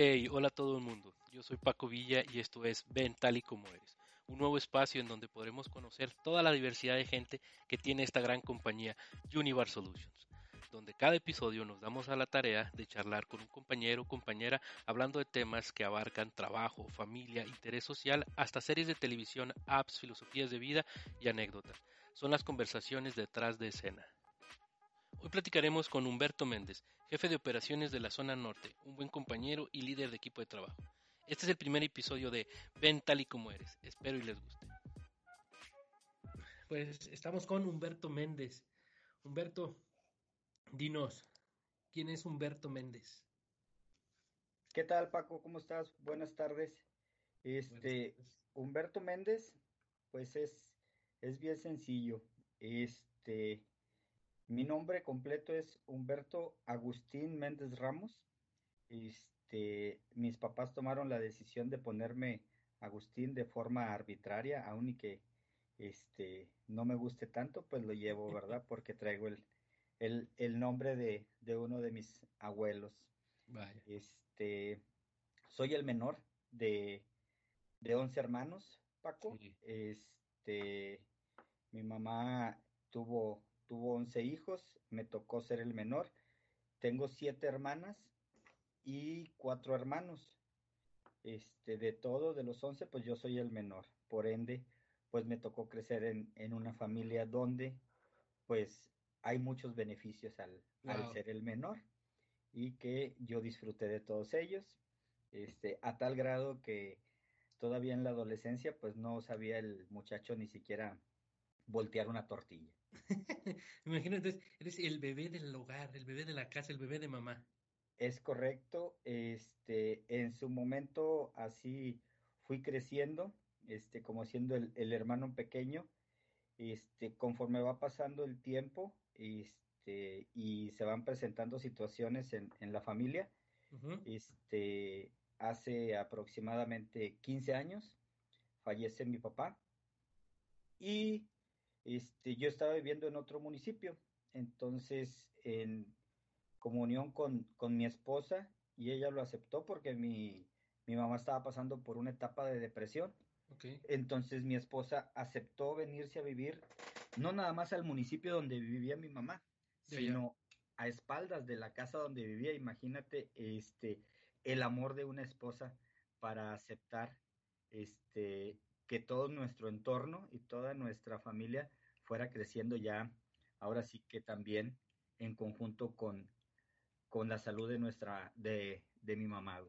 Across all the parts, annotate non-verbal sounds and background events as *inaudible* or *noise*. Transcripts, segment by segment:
Hey, hola a todo el mundo. Yo soy Paco Villa y esto es Ven tal y como eres, un nuevo espacio en donde podremos conocer toda la diversidad de gente que tiene esta gran compañía Univar Solutions, donde cada episodio nos damos a la tarea de charlar con un compañero o compañera hablando de temas que abarcan trabajo, familia, interés social, hasta series de televisión, apps, filosofías de vida y anécdotas. Son las conversaciones detrás de escena. Hoy platicaremos con Humberto Méndez, jefe de operaciones de la zona norte, un buen compañero y líder de equipo de trabajo. Este es el primer episodio de Ven tal y como eres. Espero y les guste. Pues estamos con Humberto Méndez. Humberto, dinos, ¿quién es Humberto Méndez? ¿Qué tal, Paco? ¿Cómo estás? Buenas tardes. Este, Humberto Méndez, pues es, es bien sencillo. Este, mi nombre completo es Humberto Agustín Méndez Ramos. Este, mis papás tomaron la decisión de ponerme Agustín de forma arbitraria, aun y que este, no me guste tanto, pues lo llevo, ¿verdad? Porque traigo el, el, nombre de, uno de mis abuelos. Este, soy el menor de, de 11 hermanos, Paco. Este, mi mamá tuvo tuvo 11 hijos, me tocó ser el menor. Tengo siete hermanas y cuatro hermanos. Este, de todo, de los 11, pues yo soy el menor. Por ende, pues me tocó crecer en, una familia donde, pues, hay muchos beneficios al, al, ser el menor y que yo disfruté de todos ellos, este, a tal grado que todavía en la adolescencia, pues no sabía el muchacho ni siquiera voltear una tortilla. *laughs* Imagínate, eres el bebé del hogar, el bebé de la casa, el bebé de mamá. Es correcto, este, en su momento así fui creciendo, este, como siendo el, hermano pequeño, este, conforme va pasando el tiempo, este, y se van presentando situaciones en, la familia, este, hace aproximadamente 15 años fallece mi papá, y este, yo estaba viviendo en otro municipio, entonces en comunión con, con mi esposa y ella lo aceptó porque mi, mi, mamá estaba pasando por una etapa de depresión. Entonces mi esposa aceptó venirse a vivir no nada más al municipio donde vivía mi mamá, sino a espaldas de la casa donde vivía. Imagínate este el amor de una esposa para aceptar este que todo nuestro entorno y toda nuestra familia fuera creciendo ya, ahora sí que también en conjunto con, con la salud de nuestra, de, de mi mamá.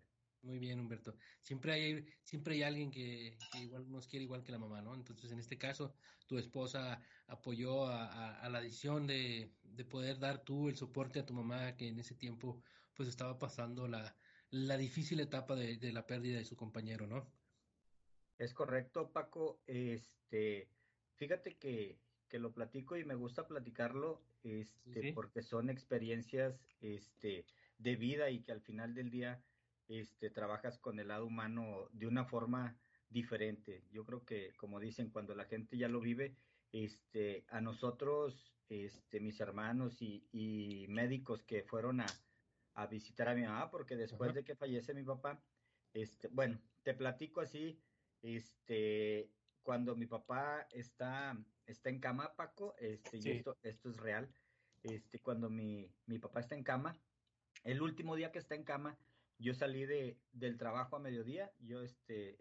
Muy bien, Humberto. Siempre hay, siempre hay alguien que, igual nos quiere igual que la mamá, ¿no? Entonces, en este caso, tu esposa apoyó a, la decisión de, de, poder dar tú el soporte a tu mamá, que en ese tiempo, pues, estaba pasando la, la difícil etapa de, de la pérdida de su compañero, ¿no? Es correcto, Paco. Este, fíjate que que lo platico y me gusta platicarlo este, porque son experiencias este, de vida y que al final del día este, trabajas con el lado humano de una forma diferente. Yo creo que, como dicen, cuando la gente ya lo vive, este, a nosotros, este, mis hermanos y, y médicos que fueron a, a, visitar a mi mamá, porque después de que fallece mi papá, este, bueno, te platico así, este, cuando mi papá está está en cama, Paco, este, y esto, esto es real, este, cuando mi, mi papá está en cama, el último día que está en cama, yo salí de, del trabajo a mediodía, yo este,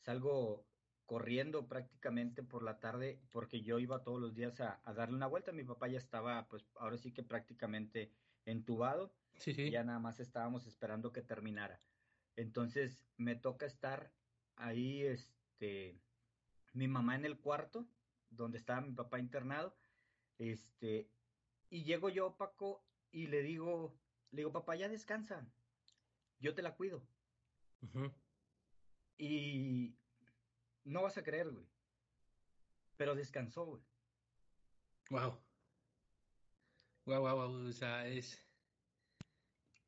salgo corriendo prácticamente por la tarde porque yo iba todos los días a, darle una vuelta, mi papá ya estaba, pues ahora sí que prácticamente entubado, sí, ya nada más estábamos esperando que terminara. Entonces me toca estar ahí, este, mi mamá en el cuarto, donde estaba mi papá internado, este, y llego yo, Paco, y le digo, le digo, papá, ya descansa, yo te la cuido. Y no vas a creer, güey. Pero descansó, güey. Wow. Wow, wow, wow. O sea, es.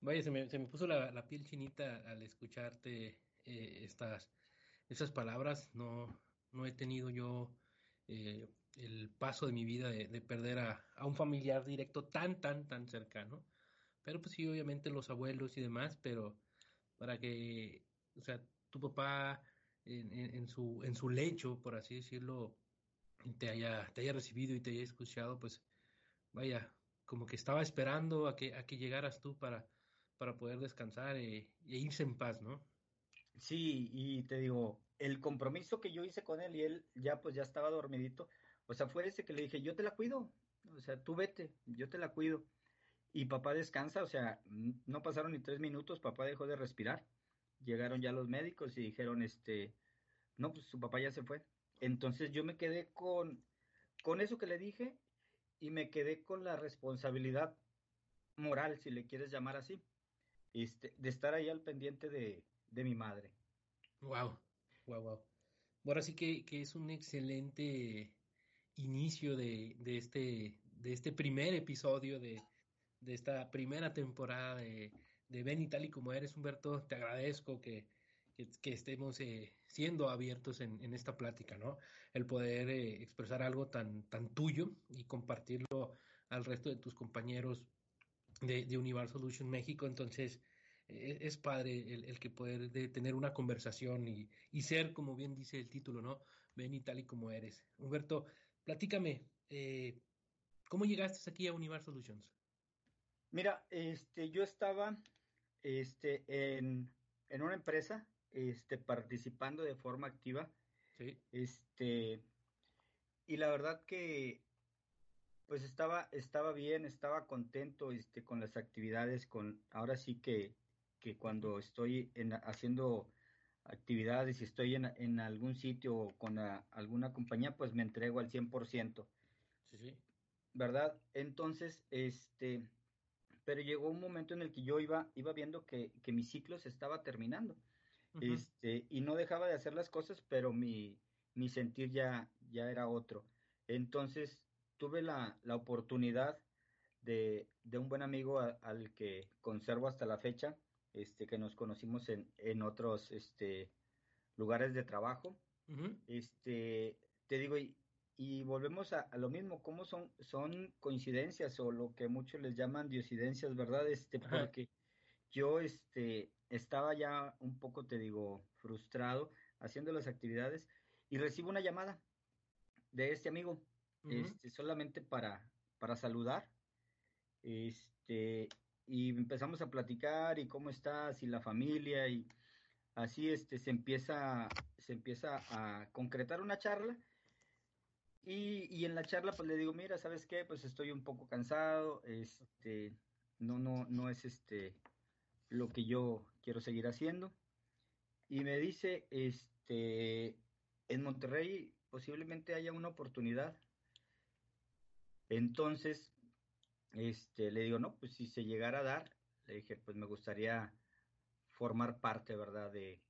Vaya, se me, se me puso la, piel chinita al escucharte eh, estas, estas palabras. No, no he tenido yo eh, el paso de mi vida de, perder a, un familiar directo tan, tan, tan cercano. Pero pues sí, obviamente los abuelos y demás, pero, para que, o sea, tu papá en, su, en su lecho, por así decirlo, te haya, te haya recibido y te haya escuchado, pues vaya, como que estaba esperando a que, a que llegaras tú para, para poder descansar e, e irse en paz, ¿no? Sí, y te digo, el compromiso que yo hice con él y él ya pues ya estaba dormidito, o sea, fue ese que le dije, yo te la cuido, o sea, tú vete, yo te la cuido. Y papá descansa, o sea, no pasaron ni tres minutos, papá dejó de respirar. Llegaron ya los médicos y dijeron, este, no, pues su papá ya se fue. Entonces yo me quedé con, con eso que le dije y me quedé con la responsabilidad moral, si le quieres llamar así, este, de estar ahí al pendiente de, de mi madre. Wow, wow, wow. Ahora sí que, que es un excelente inicio de, de, este, de este primer episodio de, de esta primera temporada de, de Ven y tal y como eres, Humberto. Te agradezco que, que, estemos eh, siendo abiertos en, en, esta plática, ¿no? El poder eh, expresar algo tan, tan tuyo y compartirlo al resto de tus compañeros de, de Universal Solution México. Entonces, e, es padre el, el, que poder de tener una conversación y, y, ser, como bien dice el título, ¿no? Ven y tal y como eres. Humberto, platícame, eh, ¿cómo llegaste aquí a Universal Solutions? Mira, este, yo estaba este, en, en una empresa este, participando de forma activa. Este, y la verdad que pues estaba, estaba bien, estaba contento este, con las actividades, con ahora sí que, que cuando estoy en, haciendo actividades y estoy en, en algún sitio o con alguna compañía, pues me entrego al 100%. Sí, sí. ¿Verdad? Entonces, este, pero llegó un momento en el que yo iba, iba viendo que, que mi ciclo se estaba terminando este, y no dejaba de hacer las cosas, pero mi, mi sentir ya, ya era otro. Entonces tuve la, la oportunidad de, de, un buen amigo al que conservo hasta la fecha, este, que nos conocimos en, en otros este, lugares de trabajo. Este, te digo, y, y volvemos a, a, lo mismo, cómo son, son coincidencias o lo que muchos les llaman diosidencias, ¿verdad? Este, porque yo, este, estaba ya un poco, te digo, frustrado haciendo las actividades y recibo una llamada de este amigo, este, solamente para, para saludar, este, y empezamos a platicar y cómo estás y la familia y así, este, se empieza, se empieza a concretar una charla y, y en la charla pues le digo, mira, ¿sabes qué? Pues estoy un poco cansado, este, no, no, no es este, lo que yo quiero seguir haciendo. Y me dice, este, en Monterrey posiblemente haya una oportunidad. Entonces, este, le digo, no, pues si se llegara a dar, le dije, pues me gustaría formar parte, ¿verdad? De,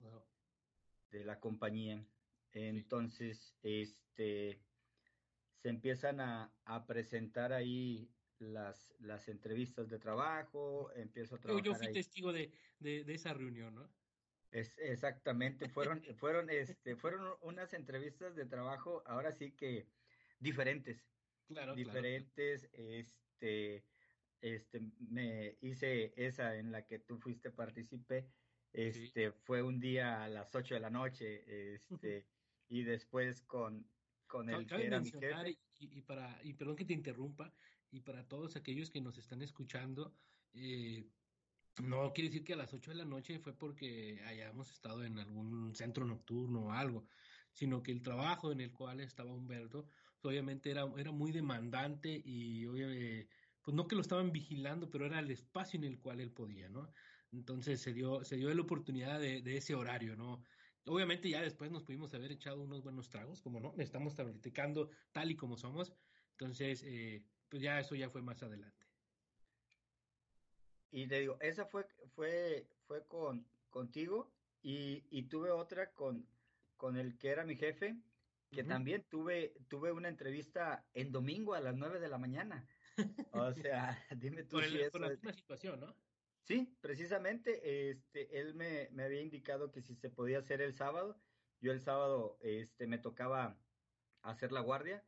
de la compañía. Entonces, este, se empiezan a, a presentar ahí las, las entrevistas de trabajo, empiezo a trabajar. Yo, fui testigo de, de, esa reunión, ¿no? Es, exactamente, fueron, *laughs* fueron, este, fueron unas entrevistas de trabajo, ahora sí que diferentes. Claro, diferentes, este, este, me hice esa en la que tú fuiste participé, este, fue un día a las 8 de la noche, este, y después con, con el que era mi jefe. Y, y, para, y perdón que te interrumpa, y para todos aquellos que nos están escuchando, eh, no quiere decir que a las 8 de la noche fue porque hayamos estado en algún centro nocturno o algo, sino que el trabajo en el cual estaba Humberto, pues, obviamente era, era muy demandante y obviamente, pues no que lo estaban vigilando, pero era el espacio en el cual él podía, ¿no? Entonces se dio, se dio la oportunidad de, de ese horario, ¿no? Obviamente ya después nos pudimos haber echado unos buenos tragos, como no, estamos practicando tal y como somos. Entonces, eh, pues ya eso ya fue más adelante. Y te digo, esa fue, fue, fue con, contigo y, y tuve otra con, con el que era mi jefe, que también tuve, tuve una entrevista en domingo a las nueve de la mañana. O *laughs* sea, *laughs* dime tú si eso la misma situación, ¿no? Sí, precisamente, este, él me, me, había indicado que si se podía hacer el sábado, yo el sábado, este, me tocaba hacer la guardia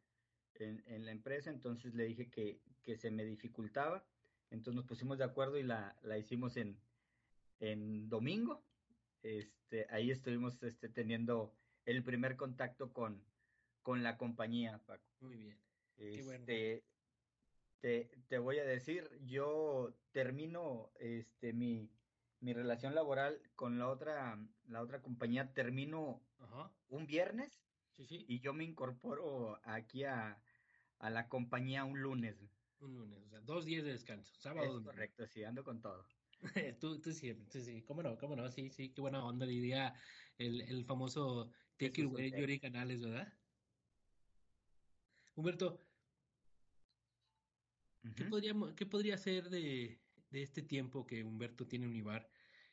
en, en, la empresa, entonces le dije que, que, se me dificultaba, entonces nos pusimos de acuerdo y la, la hicimos en, en domingo, este, ahí estuvimos este, teniendo el primer contacto con, con la compañía, Paco. Muy bien. Este, te, te, voy a decir, yo termino este, mi, mi relación laboral con la otra, la otra compañía, termino un viernes y yo me incorporo aquí a, a la compañía un lunes. Un lunes, o sea, dos días de descanso, sábado. Es correcto, sí, ando con todo. *laughs* tú, tú sí, sí, cómo no, cómo no, sí, sí, qué buena onda, diría el, el famoso Take It Away Yuri Canales, ¿verdad? Humberto, ¿qué, podríamos, ¿qué podría ser de, de, este tiempo que Humberto tiene en Univar?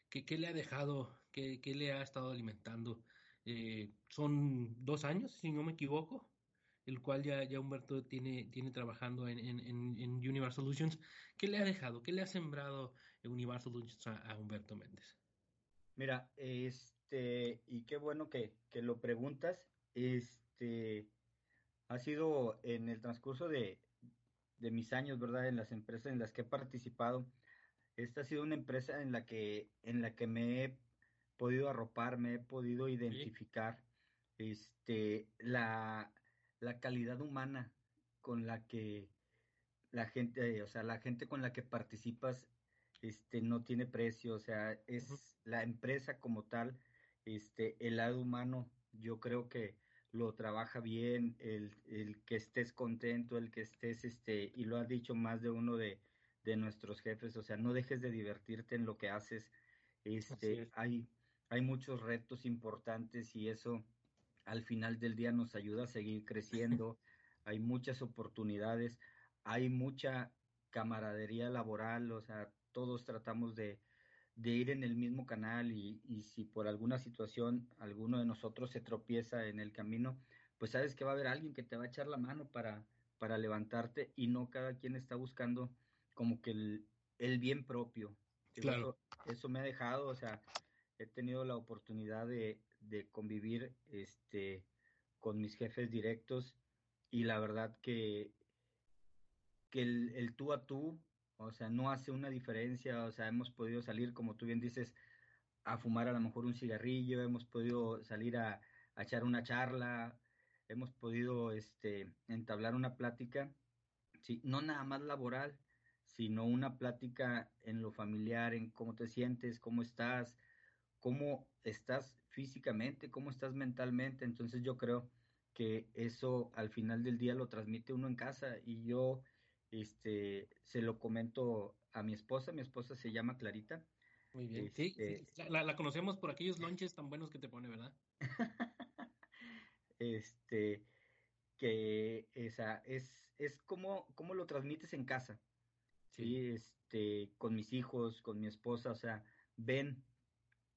¿Qué, ¿Qué, le ha dejado? ¿Qué, ¿Qué, le ha estado alimentando? Eh, son dos años, si no me equivoco el cual ya, ya Humberto tiene, tiene trabajando en, en, en, Universal Solutions. ¿Qué le ha dejado? ¿Qué le ha sembrado Universal Solutions a, Humberto Méndez? Mira, este, y qué bueno que, que, lo preguntas, este, ha sido en el transcurso de, de mis años, ¿verdad? En las empresas en las que he participado, esta ha sido una empresa en la que, en la que me he podido arropar, me he podido identificar, este, la, la calidad humana con la que la gente, o sea, la gente con la que participas, este, no tiene precio, o sea, es la empresa como tal, este, el lado humano, yo creo que lo trabaja bien, el, el que estés contento, el que estés, este, y lo ha dicho más de uno de, de nuestros jefes, o sea, no dejes de divertirte en lo que haces, este, hay, hay muchos retos importantes y eso, al final del día nos ayuda a seguir creciendo, *laughs* hay muchas oportunidades, hay mucha camaradería laboral, o sea, todos tratamos de, ir en el mismo canal y, si por alguna situación alguno de nosotros se tropieza en el camino, pues sabes que va a haber alguien que te va a echar la mano para, para levantarte y no cada quien está buscando como que el, bien propio. Claro. eso me ha dejado, o sea, he tenido la oportunidad de, de convivir este, con mis jefes directos y la verdad que, que el, el, tú a tú, o sea, no hace una diferencia, o sea, hemos podido salir, como tú bien dices, a fumar a lo mejor un cigarrillo, hemos podido salir a, a echar una charla, hemos podido este, entablar una plática, sí, no nada más laboral, sino una plática en lo familiar, en cómo te sientes, cómo estás, cómo estás físicamente, cómo estás mentalmente. Entonces yo creo que eso al final del día lo transmite uno en casa y yo este se lo comento a mi esposa, mi esposa se llama Clarita. Muy bien. sí, este La, conocemos por aquellos lonches tan buenos que te pone, ¿verdad? *laughs* este que esa es es como cómo lo transmites en casa. Sí. este con mis hijos, con mi esposa, o sea, ven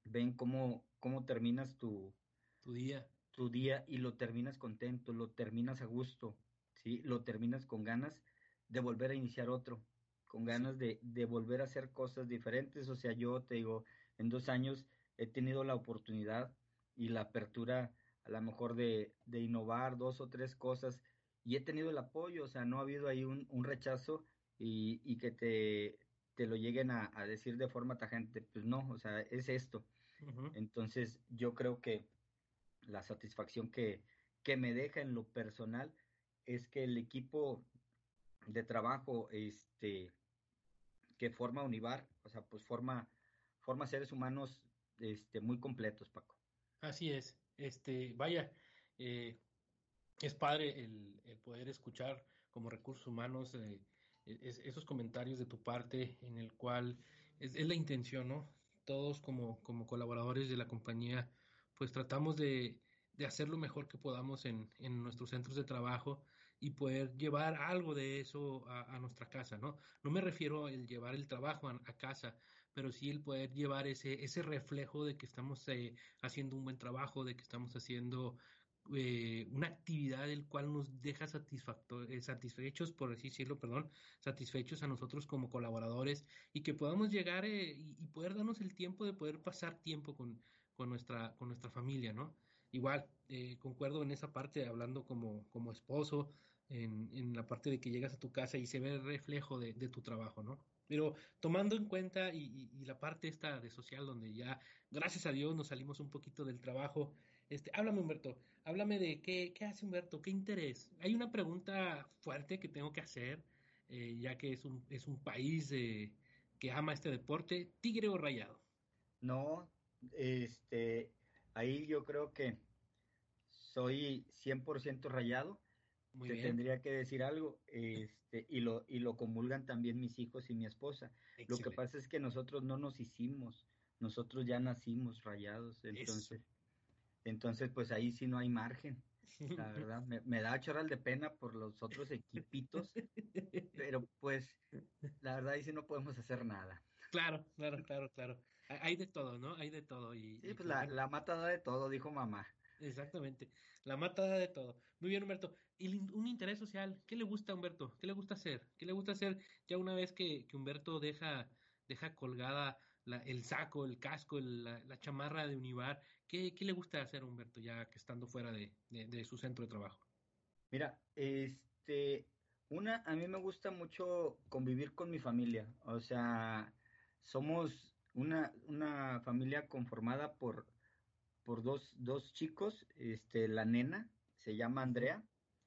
ven cómo, cómo terminas tu, tu día. Tu día y lo terminas contento, lo terminas a gusto, ¿sí? Lo terminas con ganas de volver a iniciar otro, con ganas de, de volver a hacer cosas diferentes. O sea, yo te digo, en dos años he tenido la oportunidad y la apertura a lo mejor de, de innovar dos o tres cosas y he tenido el apoyo, o sea, no ha habido ahí un, un rechazo y, y, que te, te lo lleguen a, a, decir de forma tajante, pues no, o sea, es esto. Entonces, yo creo que la satisfacción que, que me deja en lo personal es que el equipo de trabajo este, que forma Univar, o sea, pues forma, forma seres humanos este, muy completos, Paco. Así es. Este, vaya, eh, es padre el, el, poder escuchar como recursos humanos eh, esos comentarios de tu parte en el cual es, es, la intención, ¿no? todos como, como colaboradores de la compañía, pues tratamos de, de hacer lo mejor que podamos en, en, nuestros centros de trabajo y poder llevar algo de eso a, nuestra casa, ¿no? No me refiero al llevar el trabajo a, casa, pero sí el poder llevar ese, ese reflejo de que estamos eh, haciendo un buen trabajo, de que estamos haciendo eh, una actividad del cual nos deja eh, satisfechos, por así decirlo, perdón, satisfechos a nosotros como colaboradores y que podamos llegar eh, y, poder darnos el tiempo de poder pasar tiempo con, con, nuestra, con nuestra familia, ¿no? Igual, concuerdo en esa parte, hablando como, como esposo, en, en, la parte de que llegas a tu casa y se ve reflejo de, de tu trabajo, ¿no? Pero tomando en cuenta y, y, la parte esta de social donde ya, gracias a Dios, nos salimos un poquito del trabajo, este, háblame Humberto, háblame de qué, qué hace Humberto, qué interés. Hay una pregunta fuerte que tengo que hacer, eh, ya que es un, es un país que ama este deporte, tigre o rayado. No, este, ahí yo creo que soy 100% rayado. Muy Te tendría que decir algo, *laughs* este, y lo, y lo comulgan también mis hijos y mi esposa. Lo que pasa es que nosotros no nos hicimos, nosotros ya nacimos rayados, entonces, entonces pues ahí sí no hay margen. La *laughs* verdad, me, me da choral de pena por los otros equipitos, pero pues la verdad ahí sí no podemos hacer nada. Claro, claro, claro, claro. Hay de todo, ¿no? Hay de todo. Y, sí, pues la, la mata da de todo, dijo mamá. Exactamente. La mata da de todo. Muy bien, Humberto. ¿Y un interés social? ¿Qué le gusta a Humberto? ¿Qué le gusta hacer? ¿Qué le gusta hacer ya una vez que, que Humberto deja, deja colgada la, el saco, el casco, la, la, chamarra de Univar? ¿Qué, ¿Qué, le gusta hacer a Humberto ya que estando fuera de, de, de su centro de trabajo? Mira, este, una, a mí me gusta mucho convivir con mi familia. O sea, somos una, una familia conformada por, por dos, dos chicos, este, la nena se llama Andrea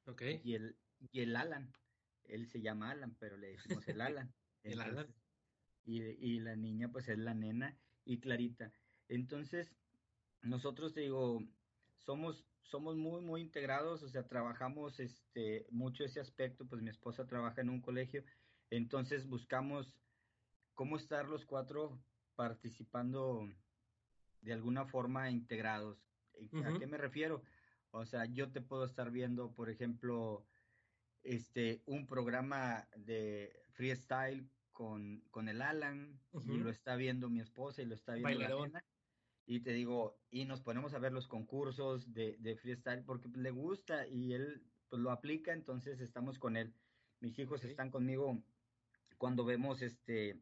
okay. y, el, y el Alan, él se llama Alan, pero le decimos el Alan. *laughs* el Alan. Y, y la niña pues es la nena y Clarita. Entonces, nosotros te digo, somos, somos muy, muy integrados, o sea, trabajamos este, mucho ese aspecto, pues mi esposa trabaja en un colegio, entonces buscamos cómo estar los cuatro participando de alguna forma integrados. ¿A qué me refiero? O sea, yo te puedo estar viendo, por ejemplo, este, un programa de freestyle con, con el Alan, y lo está viendo mi esposa y lo está viendo la nena, y te digo, y nos ponemos a ver los concursos de, de freestyle porque le gusta y él pues lo aplica, entonces estamos con él. Mis hijos están conmigo cuando vemos este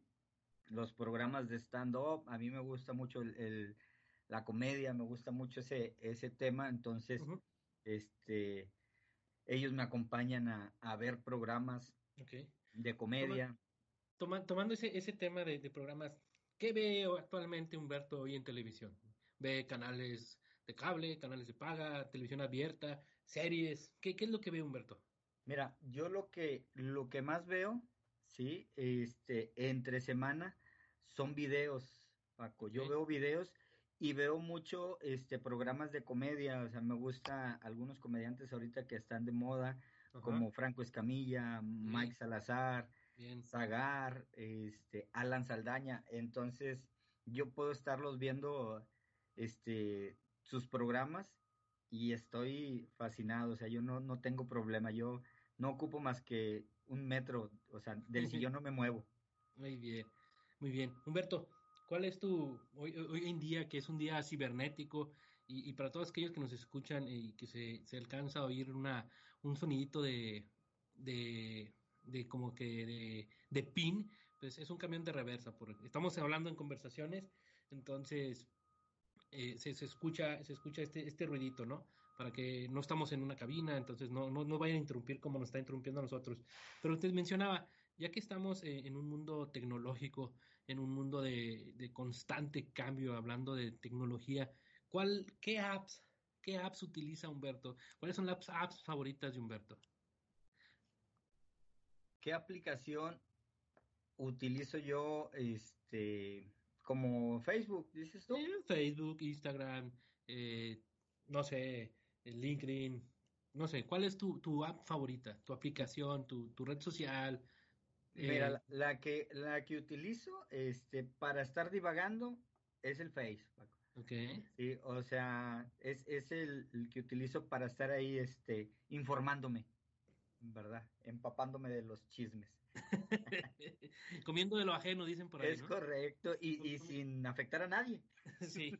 los programas de stand-up, a mí me gusta mucho el, la comedia, me gusta mucho ese, ese tema, entonces, este, ellos me acompañan a, a ver programas de comedia. Toma, tomando ese, ese tema de, de, programas, ¿qué ve actualmente Humberto hoy en televisión? ¿Ve canales de cable, canales de paga, televisión abierta, series? ¿Qué, qué es lo que ve Humberto? Mira, yo lo que, lo que más veo, sí, este, entre semana, son videos, Paco. Yo veo videos y veo mucho este programas de comedia, o sea, me gusta algunos comediantes ahorita que están de moda, como Franco Escamilla, Mike Salazar, Bien. Zagar, este Alan Saldaña, entonces yo puedo estarlos viendo este sus programas y estoy fascinado, o sea, yo no, no tengo problema, yo no ocupo más que un metro, o sea, del *laughs* sillón no me muevo. Muy bien. Muy bien. Humberto, ¿cuál es tu, hoy, hoy en día, que es un día cibernético, y, y, para todos aquellos que nos escuchan y que se, se alcanza a oír una, un sonidito de, de, de como que de, de pin, pues es un camión de reversa. Por, estamos hablando en conversaciones, entonces eh, se, se, escucha, se escucha este, este ruidito, ¿no? Para que no estamos en una cabina, entonces no, no, no vayan a interrumpir como nos está interrumpiendo a nosotros. Pero usted mencionaba, ya que estamos eh, en un mundo tecnológico, en un mundo de, de, constante cambio, hablando de tecnología, ¿cuál, qué apps, qué apps utiliza Humberto? ¿Cuáles son las apps favoritas de Humberto? ¿Qué aplicación utilizo yo, este, como Facebook, dices tú? Facebook, Instagram, eh, no sé, LinkedIn, no sé, ¿cuál es tu, tu app favorita, tu aplicación, tu, tu red social? Mira, eh, la, la, que la que utilizo este para estar divagando es el Face. Okay. Sí, o sea, es, es el, el, que utilizo para estar ahí este informándome, ¿verdad? Empapándome de los chismes. *laughs* comiendo de lo ajeno, dicen por ahí. Es ¿no? correcto, y, y sin afectar a nadie. *laughs* sí,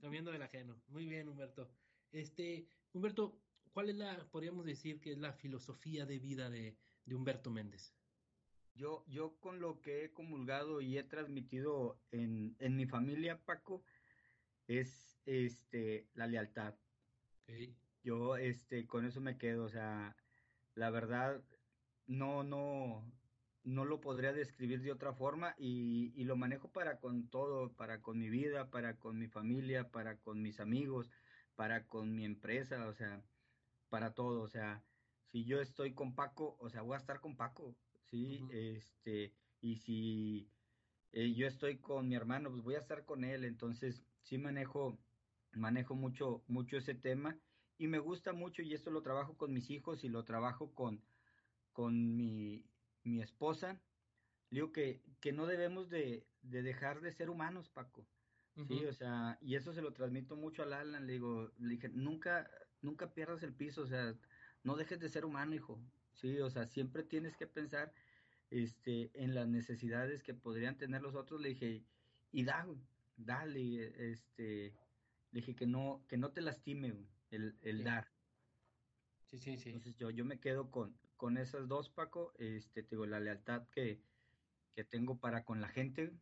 comiendo del ajeno. Muy bien, Humberto. Este, Humberto, ¿cuál es la, podríamos decir que es la filosofía de vida de, de Humberto Méndez? Yo, yo con lo que he comulgado y he transmitido en, en mi familia, Paco, es este la lealtad. Okay. Yo este con eso me quedo, o sea, la verdad, no, no, no lo podría describir de otra forma y, y, lo manejo para con todo, para con mi vida, para con mi familia, para con mis amigos, para con mi empresa, o sea, para todo, o sea, si yo estoy con Paco, o sea, voy a estar con Paco, sí, este, y si eh, yo estoy con mi hermano, pues voy a estar con él, entonces sí manejo, manejo mucho, mucho ese tema y me gusta mucho y esto lo trabajo con mis hijos y lo trabajo con, con mi, mi esposa. Digo que, que no debemos de, de dejar de ser humanos, Paco. Sí, o sea, y eso se lo transmito mucho a Alan, le digo, le dije, nunca, nunca pierdas el piso, o sea, no dejes de ser humano, hijo. Sí, o sea, siempre tienes que pensar este, en las necesidades que podrían tener los otros, le dije, y da, dale, este, le dije que no, que no te lastime el, el dar. Sí, sí, sí. Entonces yo, yo me quedo con, con esas dos, Paco, este, te digo, la lealtad que, que tengo para con la gente,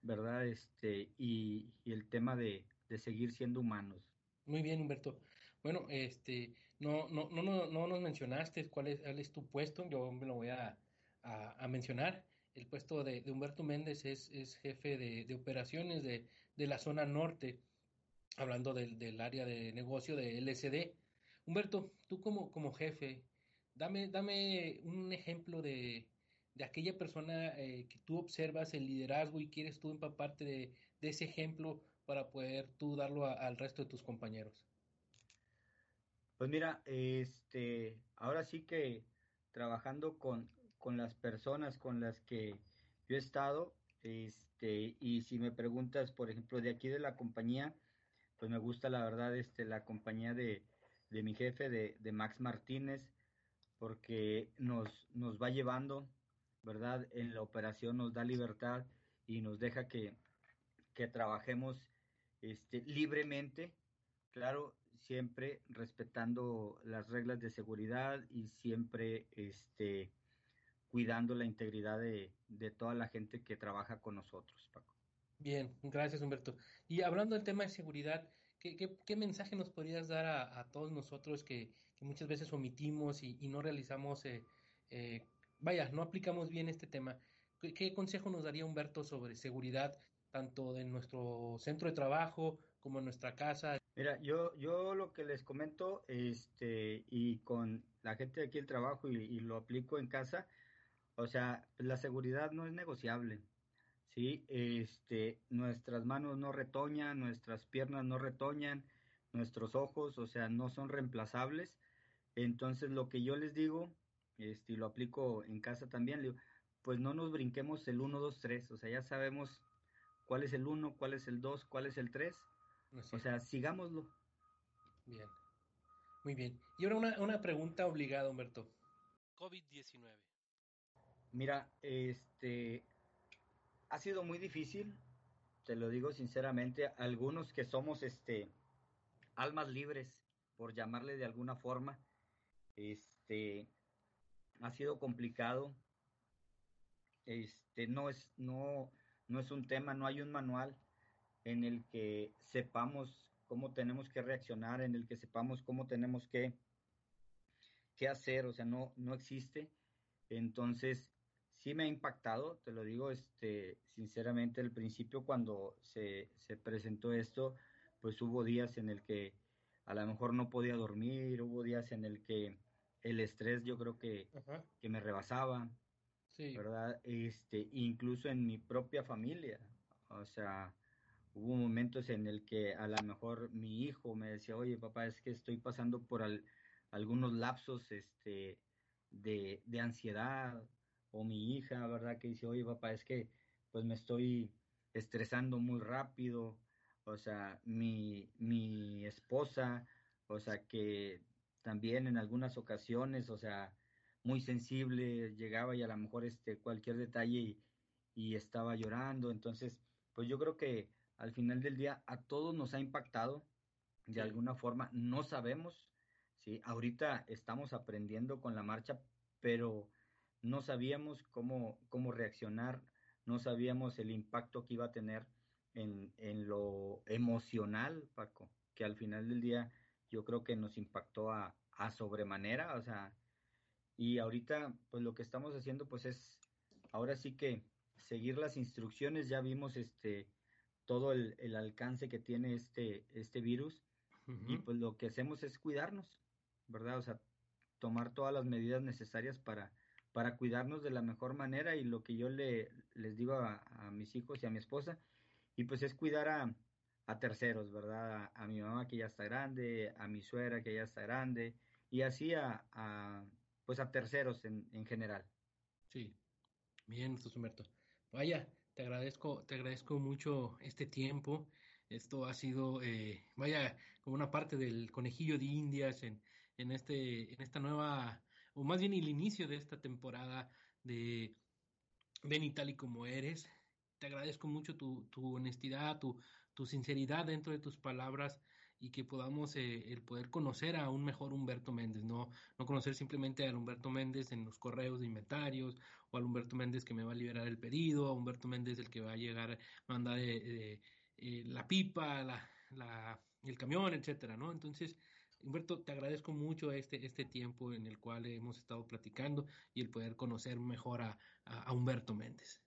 ¿verdad? Este, y, y el tema de, de, seguir siendo humanos. Muy bien, Humberto. Bueno, este, no, no, no, no, no nos mencionaste cuál es, cuál es tu puesto, yo me lo voy a, a, mencionar. El puesto de, Humberto Méndez es, es jefe de, de operaciones de, de, la zona norte, hablando del, área de negocio de LSD. Humberto, tú como, como jefe, dame, dame un ejemplo de, de aquella persona eh, que tú observas el liderazgo y quieres tú empaparte de, de ese ejemplo para poder tú darlo al resto de tus compañeros. Pues mira, este, ahora sí que trabajando con, con las personas con las que yo he estado, este, y si me preguntas, por ejemplo, de aquí de la compañía, pues me gusta la verdad este, la compañía de, de mi jefe, de, de, Max Martínez, porque nos, nos va llevando, ¿verdad? En la operación nos da libertad y nos deja que, que trabajemos este, libremente, claro, siempre respetando las reglas de seguridad y siempre este, cuidando la integridad de, toda la gente que trabaja con nosotros, Paco. Bien, gracias Humberto. Y hablando del tema de seguridad, ¿qué, qué, mensaje nos podrías dar a, todos nosotros que, muchas veces omitimos y, no realizamos, eh, eh, vaya, no aplicamos bien este tema? ¿Qué, consejo nos daría Humberto sobre seguridad, tanto en nuestro centro de trabajo como en nuestra casa? Mira, yo, yo lo que les comento, este, y con la gente de aquí el trabajo y lo aplico en casa, o sea, la seguridad no es negociable. ¿sí? Este, nuestras manos no retoñan, nuestras piernas no retoñan, nuestros ojos, o sea, no son reemplazables. Entonces, lo que yo les digo, este, y lo aplico en casa también, pues no nos brinquemos el 1, 2, 3, o sea, ya sabemos cuál es el 1, cuál es el 2, cuál es el 3. o sea, sigámoslo. Bien, muy bien. Y ahora una, una pregunta obligada, Humberto. COVID-19. Mira, este ha sido muy difícil, te lo digo sinceramente, algunos que somos este almas libres, por llamarle de alguna forma, este ha sido complicado. Este no es no no es un tema, no hay un manual en el que sepamos cómo tenemos que reaccionar, en el que sepamos cómo tenemos que, que hacer, o sea, no, no existe. Entonces, sí me ha impactado, te lo digo, este, sinceramente, al principio cuando se, se presentó esto, pues hubo días en el que a lo mejor no podía dormir, hubo días en el que el estrés yo creo que, que me rebasaba, sí. ¿verdad? Este, incluso en mi propia familia, o sea, hubo momentos en el que a lo mejor mi hijo me decía, oye papá, es que estoy pasando por algunos lapsos este, de, de ansiedad, o mi hija, ¿verdad? Que dice, oye papá, es que pues me estoy estresando muy rápido, o sea, mi, mi esposa, o sea, que también en algunas ocasiones, o sea, muy sensible, llegaba y a lo mejor este, cualquier detalle y, y estaba llorando, entonces, pues yo creo que al final del día a todos nos ha impactado de alguna forma, no sabemos, ¿sí? Ahorita estamos aprendiendo con la marcha, pero no sabíamos cómo, cómo reaccionar, no sabíamos el impacto que iba a tener en, en lo emocional, Paco, que al final del día yo creo que nos impactó a, a sobremanera, o sea, Y ahorita, pues lo que estamos haciendo, pues es, ahora sí que seguir las instrucciones, ya vimos este todo el, alcance que tiene este, este virus, y pues lo que hacemos es cuidarnos, ¿verdad? O sea, tomar todas las medidas necesarias para, para cuidarnos de la mejor manera y lo que yo le, les digo a, mis hijos y a mi esposa, y pues es cuidar a, terceros, ¿verdad? A, mi mamá que ya está grande, a mi suegra que ya está grande, y así a, a pues a terceros en, en general. Sí, bien, Humberto. Vaya, te agradezco, te agradezco mucho este tiempo. Esto ha sido, eh, vaya, como una parte del conejillo de Indias en, en, este, en esta nueva, o más bien el inicio de esta temporada de Ven y tal y como eres. Te agradezco mucho tu, tu honestidad, tu, tu sinceridad dentro de tus palabras y que podamos eh, el poder conocer a un mejor Humberto Méndez, no, no conocer simplemente al Humberto Méndez en los correos de inventarios o al Humberto Méndez que me va a liberar el pedido, a Humberto Méndez el que va a llegar mandar eh, eh, la pipa, la, el camión, etcétera, ¿no? Entonces, Humberto, te agradezco mucho este, este tiempo en el cual hemos estado platicando y el poder conocer mejor a, a Humberto Méndez.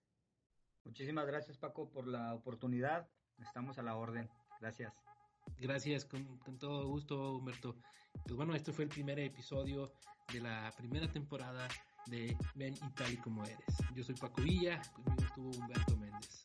Muchísimas gracias, Paco, por la oportunidad. Estamos a la orden. Gracias. Gracias, con, todo gusto, Humberto. Pues bueno, este fue el primer episodio de la primera temporada de Ven y tal y como eres. Yo soy Paco Villa, conmigo estuvo Humberto Méndez.